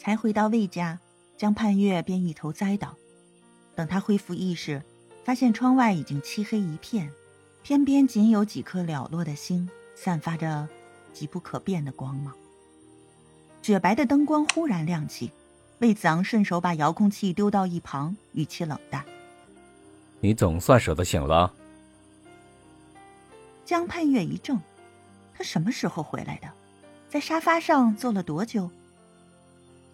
才回到魏家，江盼月便一头栽倒。等他恢复意识，发现窗外已经漆黑一片，天边仅有几颗寥落的星，散发着极不可辨的光芒。雪白的灯光忽然亮起，魏子昂顺手把遥控器丢到一旁，语气冷淡：“你总算舍得醒了。”江盼月一怔，他什么时候回来的？在沙发上坐了多久？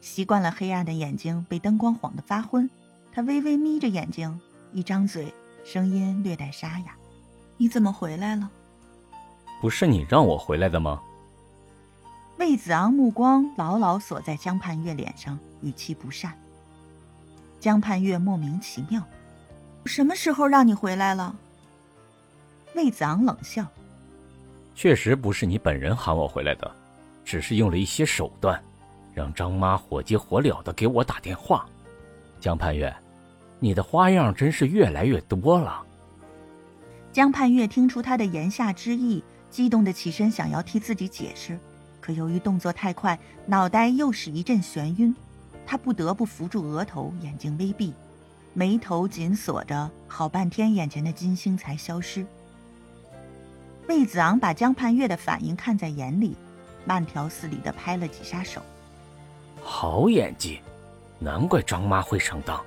习惯了黑暗的眼睛被灯光晃得发昏，他微微眯着眼睛，一张嘴，声音略带沙哑：“你怎么回来了？”“不是你让我回来的吗？”魏子昂目光牢牢锁在江盼月脸上，语气不善。江盼月莫名其妙：“什么时候让你回来了？”魏子昂冷笑：“确实不是你本人喊我回来的，只是用了一些手段，让张妈火急火燎的给我打电话。江盼月，你的花样真是越来越多了。”江盼月听出他的言下之意，激动的起身想要替自己解释，可由于动作太快，脑袋又是一阵眩晕，他不得不扶住额头，眼睛微闭，眉头紧锁着，好半天，眼前的金星才消失。魏子昂把江盼月的反应看在眼里，慢条斯理的拍了几下手。好演技，难怪张妈会上当。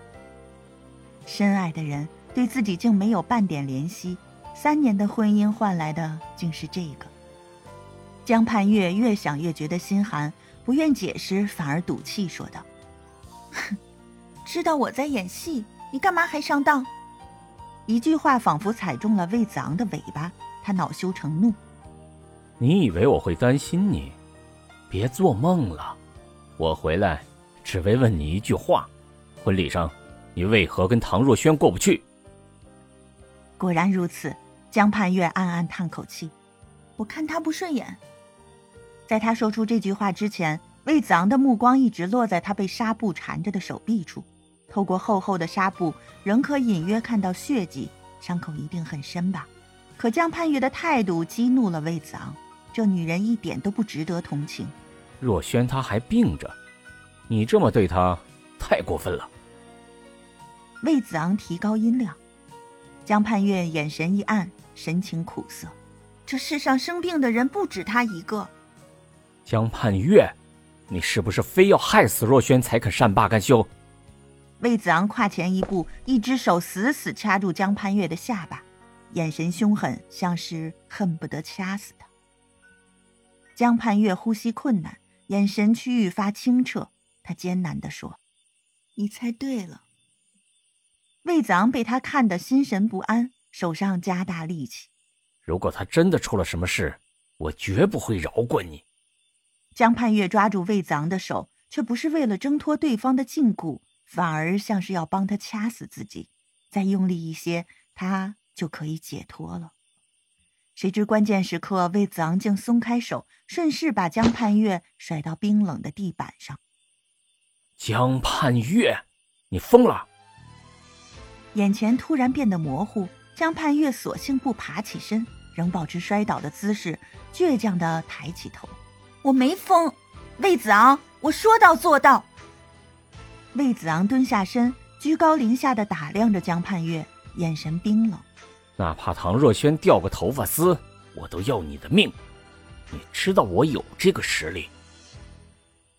深爱的人对自己竟没有半点怜惜，三年的婚姻换来的竟是这个。江盼月越想越觉得心寒，不愿解释，反而赌气说道：“哼，知道我在演戏，你干嘛还上当？”一句话仿佛踩中了魏子昂的尾巴。他恼羞成怒，你以为我会担心你？别做梦了！我回来只为问你一句话：婚礼上，你为何跟唐若萱过不去？果然如此，江盼月暗暗叹口气。我看他不顺眼。在他说出这句话之前，魏子昂的目光一直落在他被纱布缠着的手臂处，透过厚厚的纱布，仍可隐约看到血迹，伤口一定很深吧。可江盼月的态度激怒了魏子昂，这女人一点都不值得同情。若轩他还病着，你这么对他，太过分了。魏子昂提高音量，江盼月眼神一暗，神情苦涩。这世上生病的人不止他一个。江盼月，你是不是非要害死若轩才肯善罢甘休？魏子昂跨前一步，一只手死死掐住江盼月的下巴。眼神凶狠，像是恨不得掐死他。江盼月呼吸困难，眼神区愈发清澈。他艰难地说：“你猜对了。”魏子昂被他看得心神不安，手上加大力气。如果他真的出了什么事，我绝不会饶过你。江盼月抓住魏子昂的手，却不是为了挣脱对方的禁锢，反而像是要帮他掐死自己。再用力一些，他。就可以解脱了。谁知关键时刻，魏子昂竟松开手，顺势把江盼月甩到冰冷的地板上。江盼月，你疯了！眼前突然变得模糊，江盼月索性不爬起身，仍保持摔倒的姿势，倔强的抬起头：“我没疯，魏子昂，我说到做到。”魏子昂蹲下身，居高临下的打量着江盼月，眼神冰冷。哪怕唐若萱掉个头发丝，我都要你的命！你知道我有这个实力。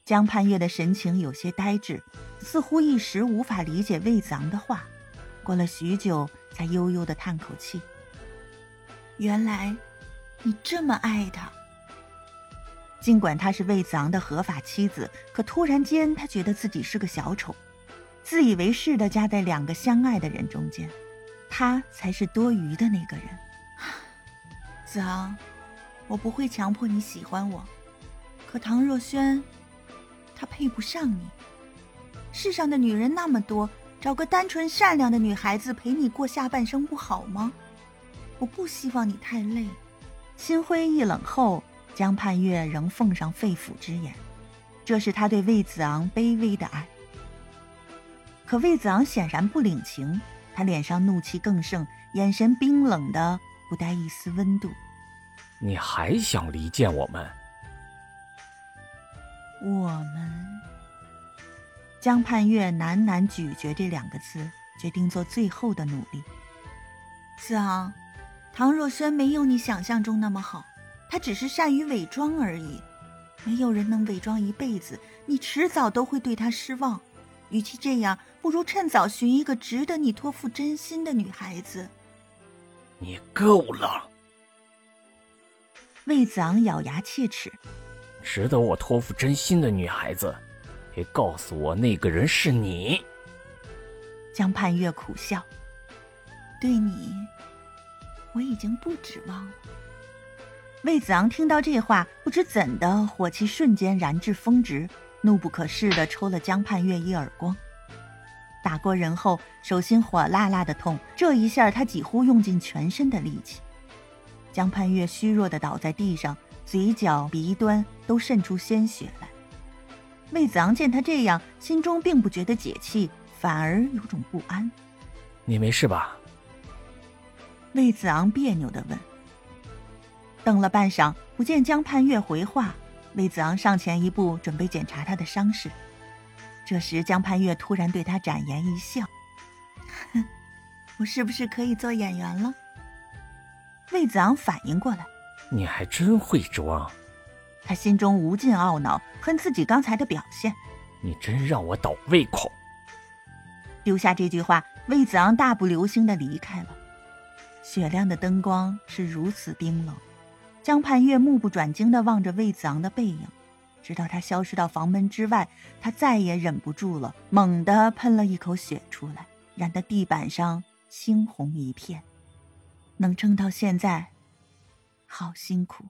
江盼月的神情有些呆滞，似乎一时无法理解魏子昂的话。过了许久，才悠悠的叹口气：“原来，你这么爱他。”尽管她是魏子昂的合法妻子，可突然间，她觉得自己是个小丑，自以为是的夹在两个相爱的人中间。他才是多余的那个人，子昂，我不会强迫你喜欢我，可唐若萱，她配不上你。世上的女人那么多，找个单纯善良的女孩子陪你过下半生不好吗？我不希望你太累。心灰意冷后，江盼月仍奉上肺腑之言，这是他对魏子昂卑微的爱。可魏子昂显然不领情。他脸上怒气更盛，眼神冰冷的不带一丝温度。你还想离间我们？我们江盼月喃喃咀嚼这两个字，决定做最后的努力。子昂，唐若轩没有你想象中那么好，他只是善于伪装而已。没有人能伪装一辈子，你迟早都会对他失望。与其这样，不如趁早寻一个值得你托付真心的女孩子。你够了！魏子昂咬牙切齿。值得我托付真心的女孩子，别告诉我那个人是你。江盼月苦笑。对你，我已经不指望了。魏子昂听到这话，不知怎的，火气瞬间燃至峰值，怒不可遏的抽了江盼月一耳光。打过人后，手心火辣辣的痛，这一下他几乎用尽全身的力气。江盼月虚弱的倒在地上，嘴角、鼻端都渗出鲜血来。魏子昂见他这样，心中并不觉得解气，反而有种不安。你没事吧？魏子昂别扭的问。等了半晌，不见江盼月回话，魏子昂上前一步，准备检查他的伤势。这时，江盼月突然对他展颜一笑：“哼，我是不是可以做演员了？”魏子昂反应过来：“你还真会装。”他心中无尽懊恼，恨自己刚才的表现。你真让我倒胃口。丢下这句话，魏子昂大步流星的离开了。雪亮的灯光是如此冰冷，江盼月目不转睛的望着魏子昂的背影，直到他消失到房门之外，他再也忍不住了，猛地喷了一口血出来，染得地板上猩红一片。能撑到现在，好辛苦。